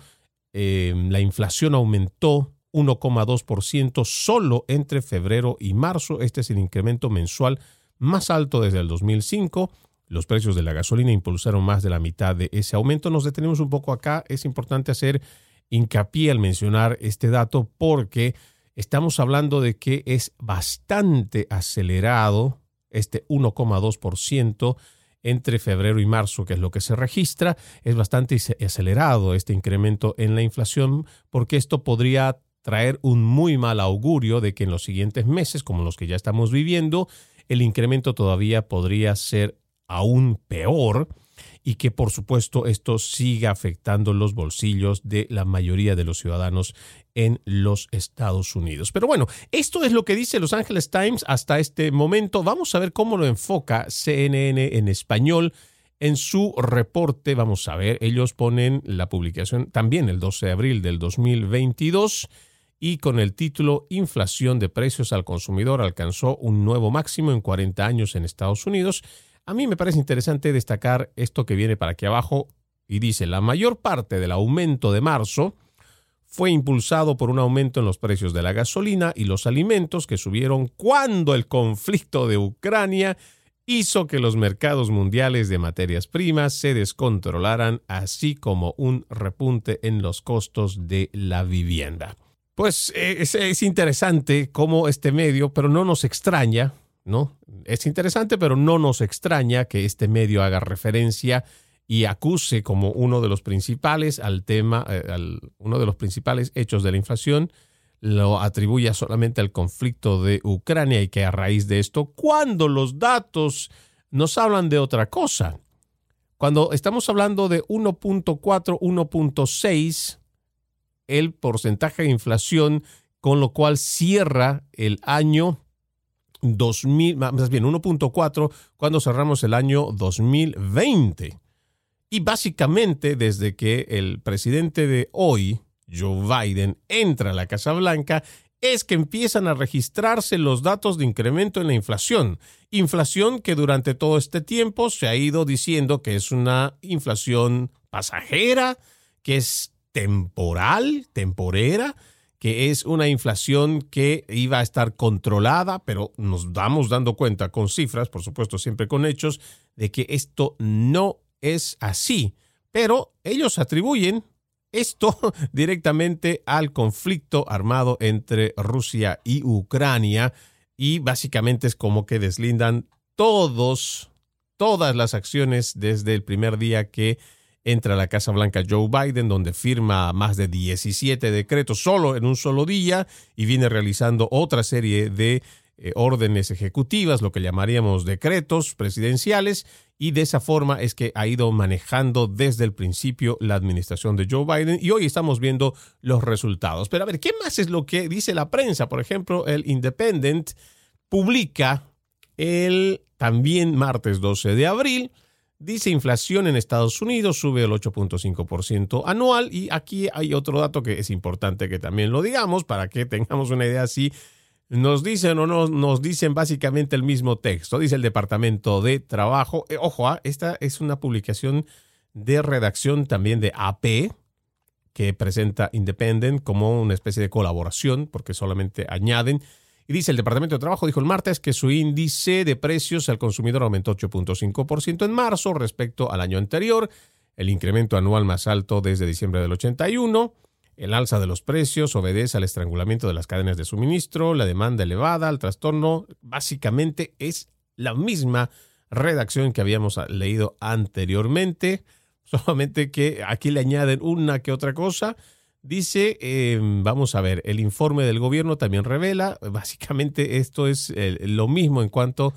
eh, la inflación aumentó 1,2% solo entre febrero y marzo. Este es el incremento mensual más alto desde el 2005. Los precios de la gasolina impulsaron más de la mitad de ese aumento. Nos detenemos un poco acá. Es importante hacer hincapié al mencionar este dato porque estamos hablando de que es bastante acelerado este 1,2% entre febrero y marzo, que es lo que se registra. Es bastante acelerado este incremento en la inflación porque esto podría traer un muy mal augurio de que en los siguientes meses, como los que ya estamos viviendo, el incremento todavía podría ser aún peor y que por supuesto esto siga afectando los bolsillos de la mayoría de los ciudadanos en los Estados Unidos. Pero bueno, esto es lo que dice Los Angeles Times hasta este momento. Vamos a ver cómo lo enfoca CNN en español. En su reporte, vamos a ver, ellos ponen la publicación también el 12 de abril del 2022 y con el título Inflación de precios al consumidor alcanzó un nuevo máximo en 40 años en Estados Unidos. A mí me parece interesante destacar esto que viene para aquí abajo y dice, la mayor parte del aumento de marzo fue impulsado por un aumento en los precios de la gasolina y los alimentos que subieron cuando el conflicto de Ucrania hizo que los mercados mundiales de materias primas se descontrolaran, así como un repunte en los costos de la vivienda. Pues eh, es, interesante cómo este medio, pero no nos extraña, Es interesante, pero no nos extraña que este medio haga referencia y acuse como uno de los principales al tema, eh, uno de los principales hechos de la inflación, lo atribuya solamente al conflicto de Ucrania y que a raíz de esto, cuando los datos nos hablan de otra cosa, cuando estamos hablando de 1.4, 1.6, el porcentaje de inflación, con lo cual cierra el año 2000, más bien 1.4, cuando cerramos el año 2020. Y básicamente desde que el presidente de hoy, Joe Biden, entra a la Casa Blanca, es que empiezan a registrarse los datos de incremento en la inflación. Inflación que durante todo este tiempo se ha ido diciendo que es una inflación pasajera, que es temporal, temporera, que es una inflación que iba a estar controlada, pero nos damos dando cuenta con cifras, por supuesto siempre con hechos, de que esto no es así, pero ellos atribuyen esto (laughs) directamente al conflicto armado entre Rusia y Ucrania y básicamente es como que deslindan todos, todas las acciones desde el primer día que entra a la Casa Blanca Joe Biden, donde firma más de 17 decretos solo en un solo día y viene realizando otra serie de eh, órdenes ejecutivas, lo que llamaríamos decretos presidenciales, y de esa forma es que ha ido manejando desde el principio la administración de Joe Biden y hoy estamos viendo los resultados. Pero a ver, ¿qué más es lo que dice la prensa? Por ejemplo, el Independent publica el también martes 12 de abril. Dice inflación en Estados Unidos sube el 8.5% anual y aquí hay otro dato que es importante que también lo digamos para que tengamos una idea así nos dicen o no nos dicen básicamente el mismo texto. Dice el Departamento de Trabajo. Eh, ojo, ah, esta es una publicación de redacción también de AP que presenta Independent como una especie de colaboración porque solamente añaden. Y dice el Departamento de Trabajo, dijo el martes que su índice de precios al consumidor aumentó 8.5% en marzo respecto al año anterior, el incremento anual más alto desde diciembre del 81. El alza de los precios obedece al estrangulamiento de las cadenas de suministro, la demanda elevada, el trastorno. Básicamente es la misma redacción que habíamos leído anteriormente, (laughs) solamente que aquí le añaden una que otra cosa. Dice, em, vamos a ver, el informe del gobierno también revela, (laughs) básicamente esto es lo mismo en cuanto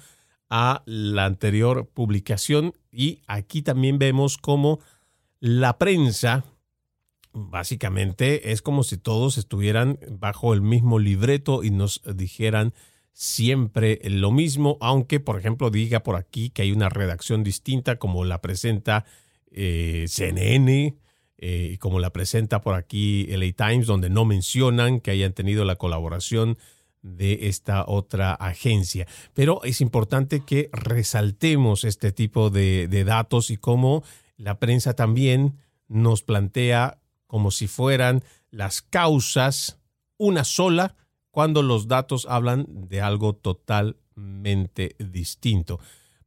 a la anterior publicación y aquí también vemos cómo la prensa básicamente es como si todos estuvieran bajo el mismo libreto y nos dijeran siempre lo mismo, aunque por ejemplo diga por aquí que hay una redacción distinta como la presenta eh, CNN eh, como la presenta por aquí LA Times, donde no mencionan que hayan tenido la colaboración de esta otra agencia. Pero es importante que resaltemos este tipo de datos y cómo la prensa también nos plantea como si fueran las causas una sola cuando los datos hablan de algo totalmente distinto.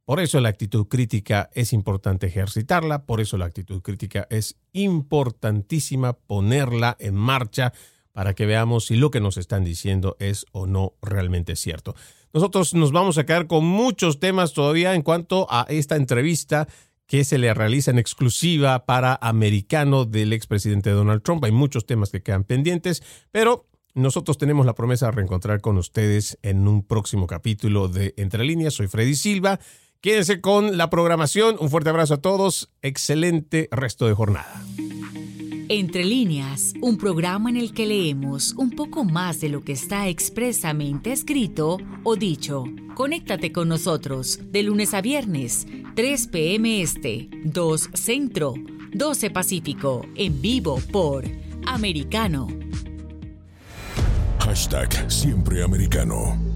Por eso la actitud crítica es importante ejercitarla, por eso la actitud crítica es importantísima ponerla en marcha para que veamos si lo que nos están diciendo es o no realmente cierto. Nosotros nos vamos a quedar con muchos temas todavía en cuanto a esta entrevista que se le realiza en exclusiva para americano del expresidente Donald Trump. Hay muchos temas que quedan pendientes, pero Nosotros tenemos la promesa de reencontrar con ustedes en un próximo capítulo de Entre Líneas. Soy Freddy Silva. Quédense con la programación. Un fuerte abrazo a todos. Excelente resto de jornada. Entre líneas, un programa en el que leemos un poco más de lo que está expresamente escrito o dicho. Conéctate con nosotros de lunes a viernes, 3 p.m. Este, 2 Centro, 12 Pacífico, en vivo por Americano. Hashtag Siempre Americano.